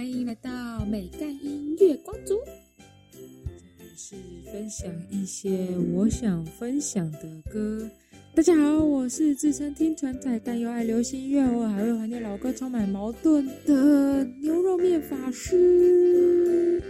欢迎来到美干音乐光族。这里是分享一些我想分享的歌。大家好，我是自称听传仔，但又爱流行音乐，我还会怀念老歌，充满矛盾的牛肉面法师。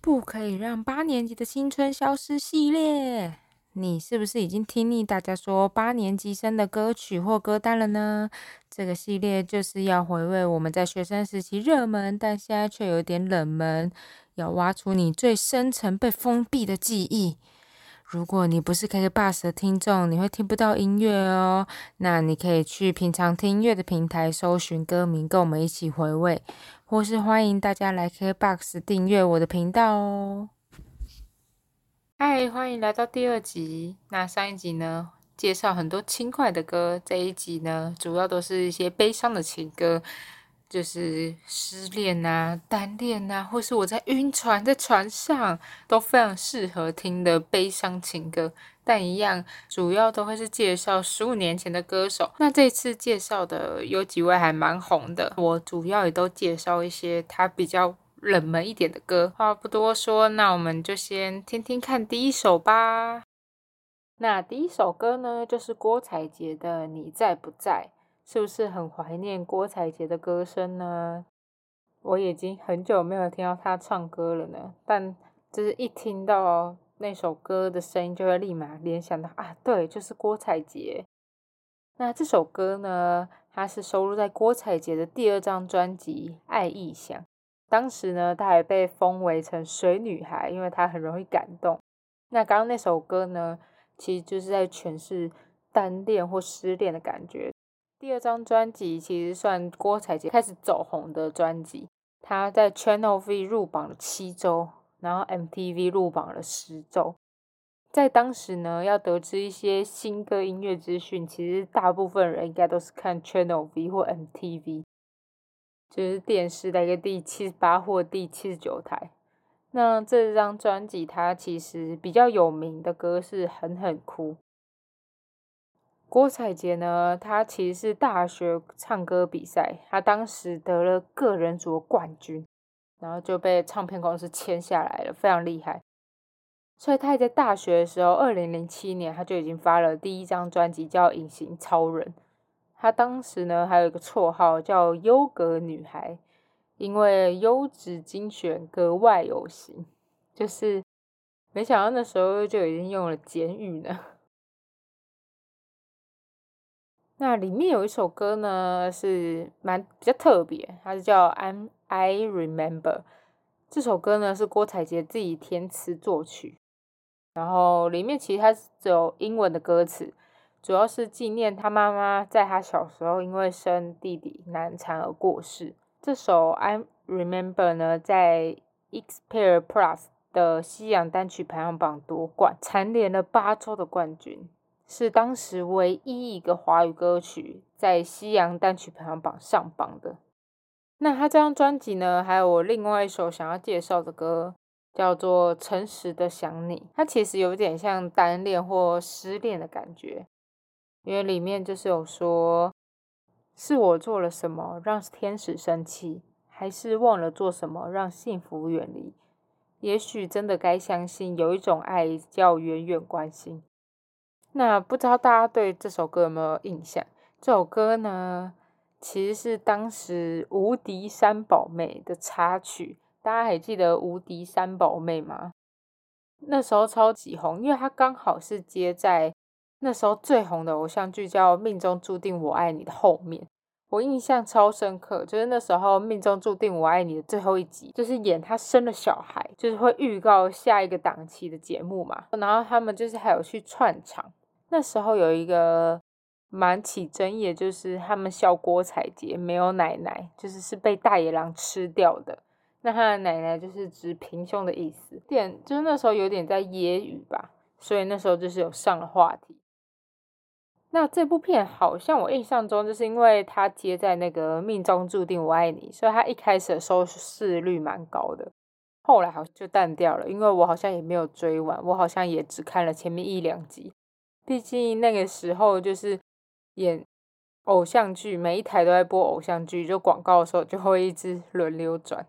不可以让八年级的青春消失系列。你是不是已经听腻大家说八年级生的歌曲或歌单了呢？这个系列就是要回味我们在学生时期热门，但现在却有点冷门，要挖出你最深层被封闭的记忆。如果你不是 KKBOX 的听众，你会听不到音乐哦。那你可以去平常听音乐的平台搜寻歌名，跟我们一起回味，或是欢迎大家来 KKBOX 订阅我的频道哦。嗨，欢迎来到第二集。那上一集呢，介绍很多轻快的歌，这一集呢，主要都是一些悲伤的情歌，就是失恋啊、单恋啊，或是我在晕船，在船上都非常适合听的悲伤情歌。但一样，主要都会是介绍十五年前的歌手。那这次介绍的有几位还蛮红的，我主要也都介绍一些他比较。冷门一点的歌，话不多说，那我们就先听听看第一首吧。那第一首歌呢，就是郭采洁的《你在不在》，是不是很怀念郭采洁的歌声呢？我已经很久没有听到她唱歌了呢，但就是一听到那首歌的声音，就会立马联想到啊，对，就是郭采洁。那这首歌呢，它是收录在郭采洁的第二张专辑《爱意想》。当时呢，她还被封为成水女孩，因为她很容易感动。那刚刚那首歌呢，其实就是在诠释单恋或失恋的感觉。第二张专辑其实算郭采洁开始走红的专辑，她在 Channel V 入榜了七周，然后 MTV 入榜了十周。在当时呢，要得知一些新歌音乐资讯，其实大部分人应该都是看 Channel V 或 MTV。就是电视的一个第七十八或第七十九台。那这张专辑，它其实比较有名的歌是《狠狠哭》。郭采洁呢，她其实是大学唱歌比赛，她当时得了个人组冠军，然后就被唱片公司签下来了，非常厉害。所以她在大学的时候，二零零七年，她就已经发了第一张专辑，叫《隐形超人》。她当时呢，还有一个绰号叫“优格女孩”，因为优质精选格外有型。就是没想到那时候就已经用了简语呢。那里面有一首歌呢，是蛮比较特别，它是叫《I'm I Remember》。这首歌呢是郭采洁自己填词作曲，然后里面其实它是只有英文的歌词。主要是纪念他妈妈在他小时候因为生弟弟难产而过世。这首《I Remember》呢，在 x p e r i Plus 的西洋单曲排行榜夺冠，蝉联了八周的冠军，是当时唯一一个华语歌曲在西洋单曲排行榜上榜的。那他这张专辑呢，还有我另外一首想要介绍的歌，叫做《诚实的想你》，它其实有点像单恋或失恋的感觉。因为里面就是有说，是我做了什么让天使生气，还是忘了做什么让幸福远离？也许真的该相信有一种爱叫远远关心。那不知道大家对这首歌有没有印象？这首歌呢，其实是当时《无敌三宝妹》的插曲。大家还记得《无敌三宝妹》吗？那时候超级红，因为它刚好是接在。那时候最红的偶像剧叫《命中注定我爱你》的后面，我印象超深刻，就是那时候《命中注定我爱你》的最后一集，就是演他生了小孩，就是会预告下一个档期的节目嘛。然后他们就是还有去串场，那时候有一个蛮起争议，就是他们笑郭采洁没有奶奶，就是是被大野狼吃掉的。那他的奶奶就是指平胸的意思，点就是那时候有点在揶揄吧，所以那时候就是有上了话题。那这部片好像我印象中，就是因为它接在那个《命中注定我爱你》，所以它一开始的收视率蛮高的。后来好像就淡掉了，因为我好像也没有追完，我好像也只看了前面一两集。毕竟那个时候就是演偶像剧，每一台都在播偶像剧，就广告的时候就会一直轮流转。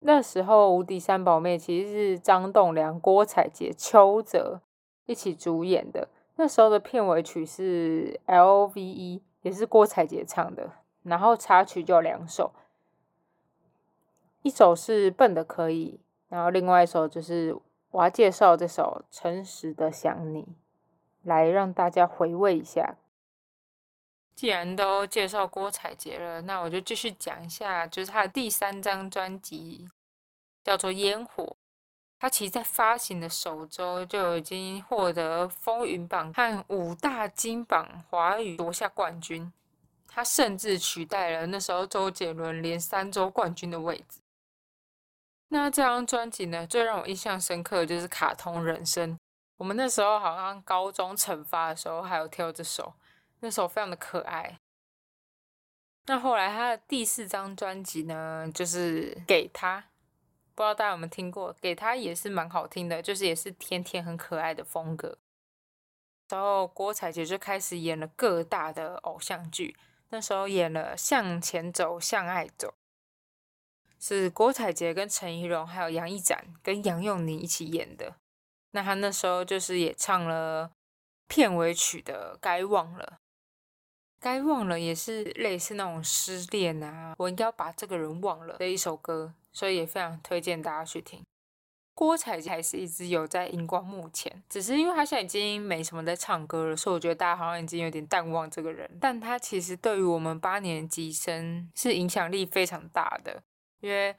那时候《无敌三宝妹》其实是张栋梁、郭采洁、邱泽一起主演的。那时候的片尾曲是 L.V.E，也是郭采洁唱的。然后插曲就两首，一首是笨的可以，然后另外一首就是我要介绍这首《诚实的想你》，来让大家回味一下。既然都介绍郭采洁了，那我就继续讲一下，就是她的第三张专辑叫做《烟火》。他其实，在发行的首周就已经获得风云榜和五大金榜华语夺下冠军。他甚至取代了那时候周杰伦连三周冠军的位置。那这张专辑呢，最让我印象深刻的就是《卡通人生》。我们那时候好像高中惩罚的时候，还有跳这首。那首非常的可爱。那后来他的第四张专辑呢，就是给他，不知道大家有没有听过？给他也是蛮好听的，就是也是甜甜很可爱的风格。然后郭采洁就开始演了各大的偶像剧，那时候演了《向前走，向爱走》，是郭采洁跟陈怡蓉还有杨一展跟杨佑宁一起演的。那他那时候就是也唱了片尾曲的《该忘了》。该忘了也是类似那种失恋啊，我应该要把这个人忘了的一首歌，所以也非常推荐大家去听。郭采洁还是一直有在荧光幕前，只是因为他现在已经没什么在唱歌了，所以我觉得大家好像已经有点淡忘这个人。但他其实对于我们八年级生是影响力非常大的，因为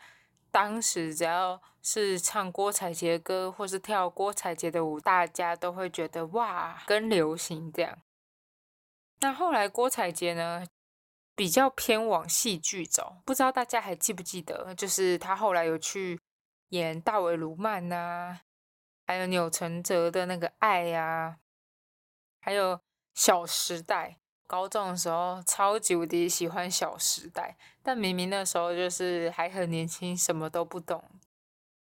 当时只要是唱郭采洁的歌或是跳郭采洁的舞，大家都会觉得哇，跟流行这样。那后来郭采洁呢，比较偏往戏剧走，不知道大家还记不记得，就是他后来有去演大卫卢曼呐，还有钮承泽的那个爱呀，还有小时代。高中的时候超级无敌喜欢小时代，但明明那时候就是还很年轻，什么都不懂。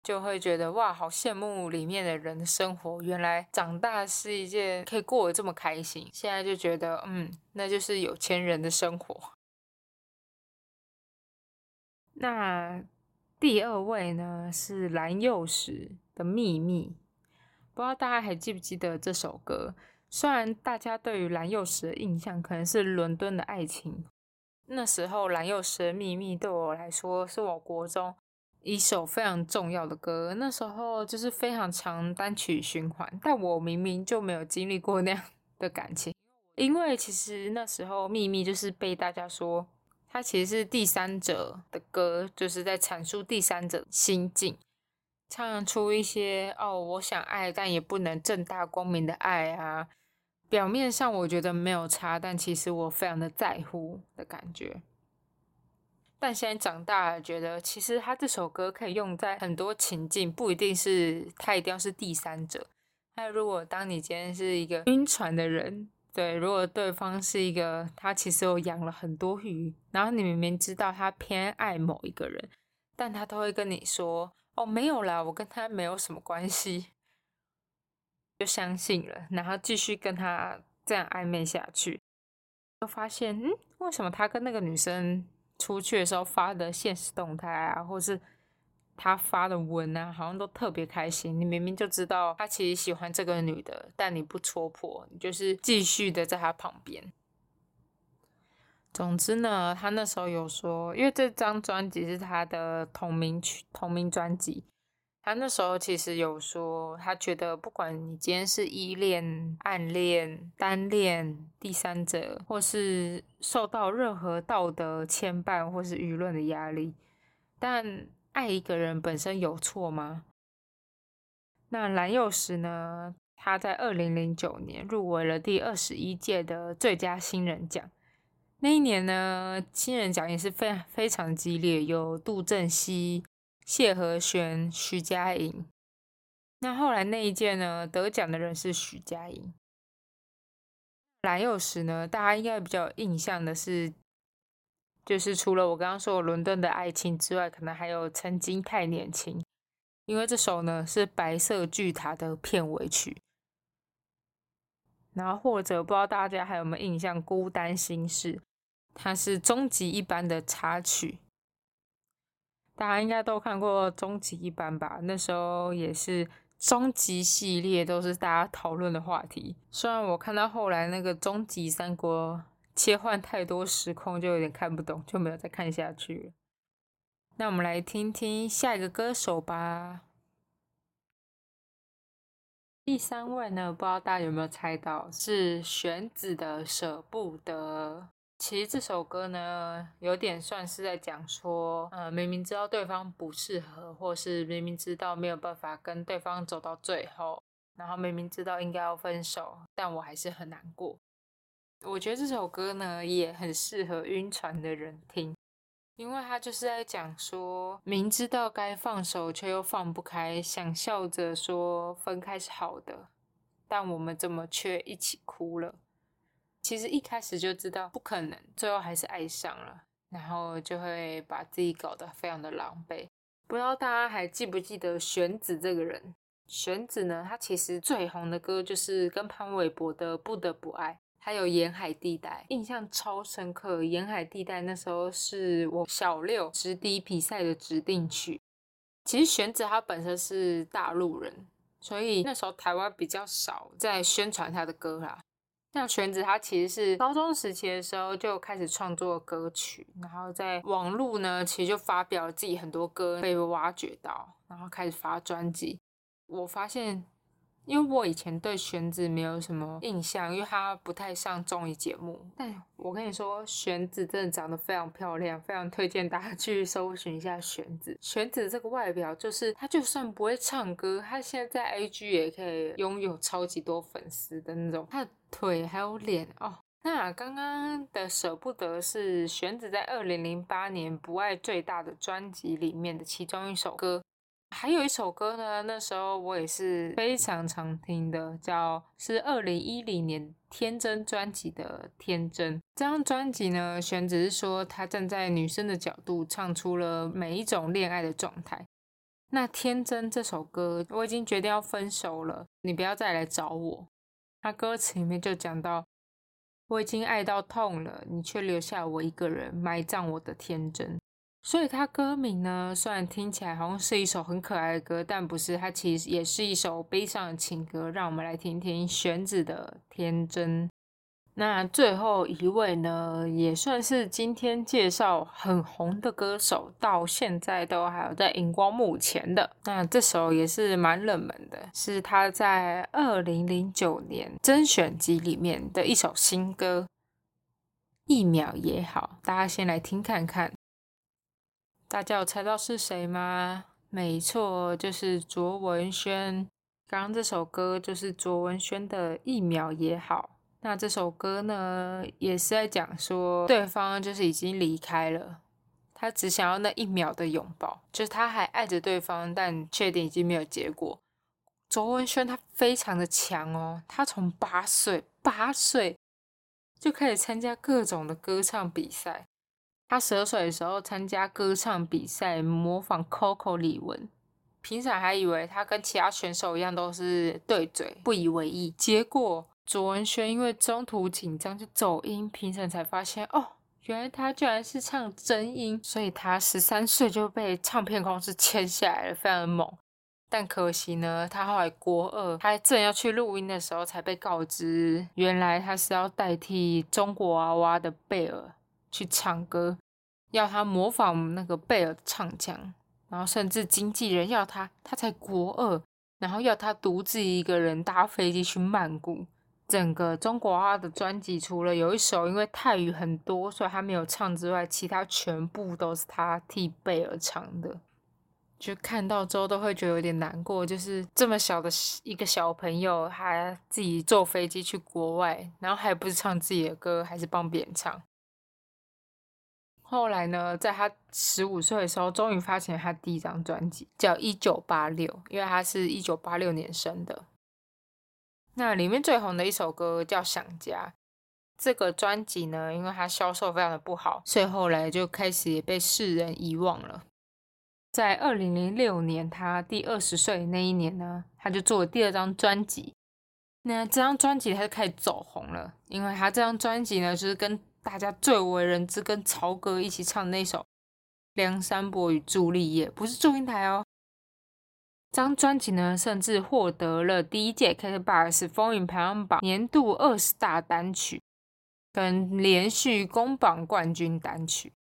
就会觉得哇，好羡慕里面的人的生活。原来长大是一件可以过得这么开心。现在就觉得，嗯，那就是有钱人的生活。那第二位呢是蓝又时的秘密，不知道大家还记不记得这首歌？虽然大家对于蓝又时的印象可能是伦敦的爱情，那时候蓝又时的秘密对我来说是我国中。一首非常重要的歌，那时候就是非常长单曲循环，但我明明就没有经历过那样的感情，因为其实那时候秘密就是被大家说，它其实是第三者的歌，就是在阐述第三者心境，唱出一些哦，我想爱，但也不能正大光明的爱啊，表面上我觉得没有差，但其实我非常的在乎的感觉。但现在长大了，觉得其实他这首歌可以用在很多情境，不一定是他一定要是第三者。那如果当你今天是一个晕船的人，对，如果对方是一个他其实有养了很多鱼，然后你明明知道他偏爱某一个人，但他都会跟你说：“哦，没有啦，我跟他没有什么关系。”就相信了，然后继续跟他这样暧昧下去，就发现，嗯，为什么他跟那个女生？出去的时候发的现实动态啊，或是他发的文啊，好像都特别开心。你明明就知道他其实喜欢这个女的，但你不戳破，你就是继续的在他旁边。总之呢，他那时候有说，因为这张专辑是他的同名曲、同名专辑。他那时候其实有说，他觉得不管你今天是依恋、暗恋、单恋、第三者，或是受到任何道德牵绊或是舆论的压力，但爱一个人本身有错吗？那蓝又时呢？他在二零零九年入围了第二十一届的最佳新人奖。那一年呢，新人奖也是非常非常激烈，有杜振熙。谢和弦、徐佳莹，那后来那一届呢？得奖的人是徐佳莹。蓝又时呢？大家应该比较有印象的是，就是除了我刚刚说伦敦的爱情之外，可能还有曾经太年轻，因为这首呢是白色巨塔的片尾曲。然后或者不知道大家还有没有印象，《孤单心事》它是终极一班的插曲，大家应该都看过终极一班吧？那时候也是终极系列都是大家讨论的话题。虽然我看到后来那个终极三国切换太多时空，就有点看不懂，就没有再看下去了。那我们来听听下一个歌手吧。第三位呢，不知道大家有没有猜到，是玄子的《舍不得》。其实这首歌呢，有点算是在讲说，呃，明明知道对方不适合，或是明明知道没有办法跟对方走到最后，然后明明知道应该要分手，但我还是很难过。我觉得这首歌呢，也很适合晕船的人听。因为他就是在讲说，明知道该放手却又放不开，想笑着说分开是好的，但我们怎么却一起哭了？其实一开始就知道不可能，最后还是爱上了，然后就会把自己搞得非常的狼狈。不知道大家还记不记得玄子这个人？玄子呢，他其实最红的歌就是跟潘玮柏的《不得不爱》。还有沿海地带，印象超深刻。沿海地带那时候是我小六直笛比赛的指定曲。其实玄子他本身是大陆人，所以那时候台湾比较少在宣传他的歌啦。像玄子他其实是高中时期的时候就开始创作歌曲，然后在网络呢，其实就发表自己很多歌被挖掘到，然后开始发专辑。我发现。因为我以前对玄子没有什么印象，因为她不太上综艺节目。但我跟你说，玄子真的长得非常漂亮，非常推荐大家去搜寻一下玄子。玄子这个外表，就是她就算不会唱歌，她现在在 IG 也可以拥有超级多粉丝的那种。她的腿还有脸哦。那刚刚的舍不得是玄子在二零零八年《不爱最大》的专辑里面的其中一首歌。还有一首歌呢，那时候我也是非常常听的，叫是二零一零年《天真》专辑的《天真》。这张专辑呢，选只是说他站在女生的角度，唱出了每一种恋爱的状态。那《天真》这首歌，我已经决定要分手了，你不要再来找我。他歌词里面就讲到，我已经爱到痛了，你却留下我一个人，埋葬我的天真。所以它歌名呢，虽然听起来好像是一首很可爱的歌，但不是，它其实也是一首悲伤的情歌。让我们来听听玄子的《天真》。那最后一位呢，也算是今天介绍很红的歌手，到现在都还有在荧光幕前的。那这首也是蛮冷门的，是他在二零零九年甄选集里面的一首新歌，《一秒也好》，大家先来听看看。大家有猜到是谁吗？没错，就是卓文萱。刚刚这首歌就是卓文萱的《一秒也好》。那这首歌呢，也是在讲说对方就是已经离开了，他只想要那一秒的拥抱，就是他还爱着对方，但确定已经没有结果。卓文萱她非常的强哦，她从八岁八岁就开始参加各种的歌唱比赛。他十二岁的时候参加歌唱比赛，模仿 Coco 李玟，评审还以为他跟其他选手一样都是对嘴，不以为意。结果卓文萱因为中途紧张就走音，评审才发现哦，原来他居然是唱真音，所以他十三岁就被唱片公司签下来了，非常的猛。但可惜呢，他后来国二，他正要去录音的时候才被告知，原来他是要代替中国娃娃的贝尔。去唱歌，要他模仿那个贝尔唱腔，然后甚至经纪人要他，他才国二，然后要他独自一个人搭飞机去曼谷。整个中国话的专辑，除了有一首因为泰语很多，所以他没有唱之外，其他全部都是他替贝尔唱的。就看到之后都会觉得有点难过，就是这么小的一个小朋友，还自己坐飞机去国外，然后还不是唱自己的歌，还是帮别人唱。后来呢，在他十五岁的时候，终于发行了他第一张专辑，叫《一九八六》，因为他是一九八六年生的。那里面最红的一首歌叫《想家》。这个专辑呢，因为它销售非常的不好，所以后来就开始也被世人遗忘了。在二零零六年，他第二十岁那一年呢，他就做了第二张专辑。那这张专辑他就开始走红了，因为他这张专辑呢，就是跟大家最为人知、跟曹格一起唱那首《梁山伯与朱丽叶》，不是祝英台哦。这张专辑呢，甚至获得了第一届 KKBOX 风云排行榜年度二十大单曲，跟连续攻榜冠军单曲。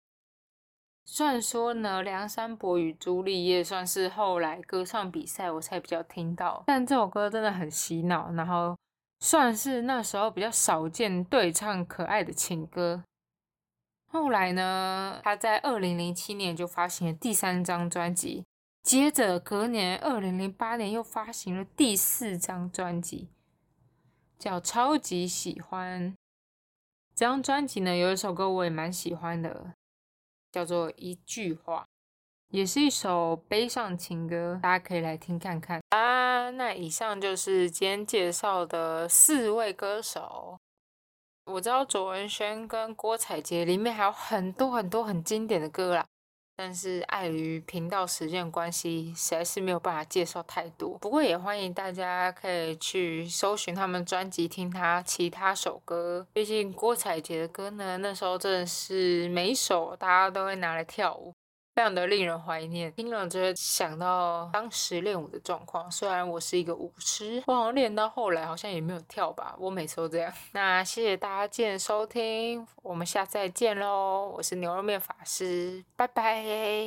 虽然说呢，《梁山伯与朱丽叶》算是后来歌唱比赛我才比较听到，但这首歌真的很洗脑，然后算是那时候比较少见对唱可爱的情歌。后来呢，他在二零零七年就发行了第三张专辑。接着隔年，二零零八年又发行了第四张专辑，叫《超级喜欢》。这张专辑呢，有一首歌我也蛮喜欢的，叫做《一句话》，也是一首悲伤情歌，大家可以来听看看啊。那以上就是今天介绍的四位歌手。我知道卓文萱跟郭采洁里面还有很多很多很经典的歌啦。但是碍于频道时间关系，实在是没有办法介绍太多。不过也欢迎大家可以去搜寻他们专辑，听他其他首歌。毕竟郭采洁的歌呢，那时候真的是每一首大家都会拿来跳舞，非常的令人怀念。听了就会想到当时练舞的状况。虽然我是一个舞痴，我好像练到后来好像也没有跳吧。我每次都这样。那谢谢大家今天收听，我们下次再见喽。我是牛肉面法师，拜拜。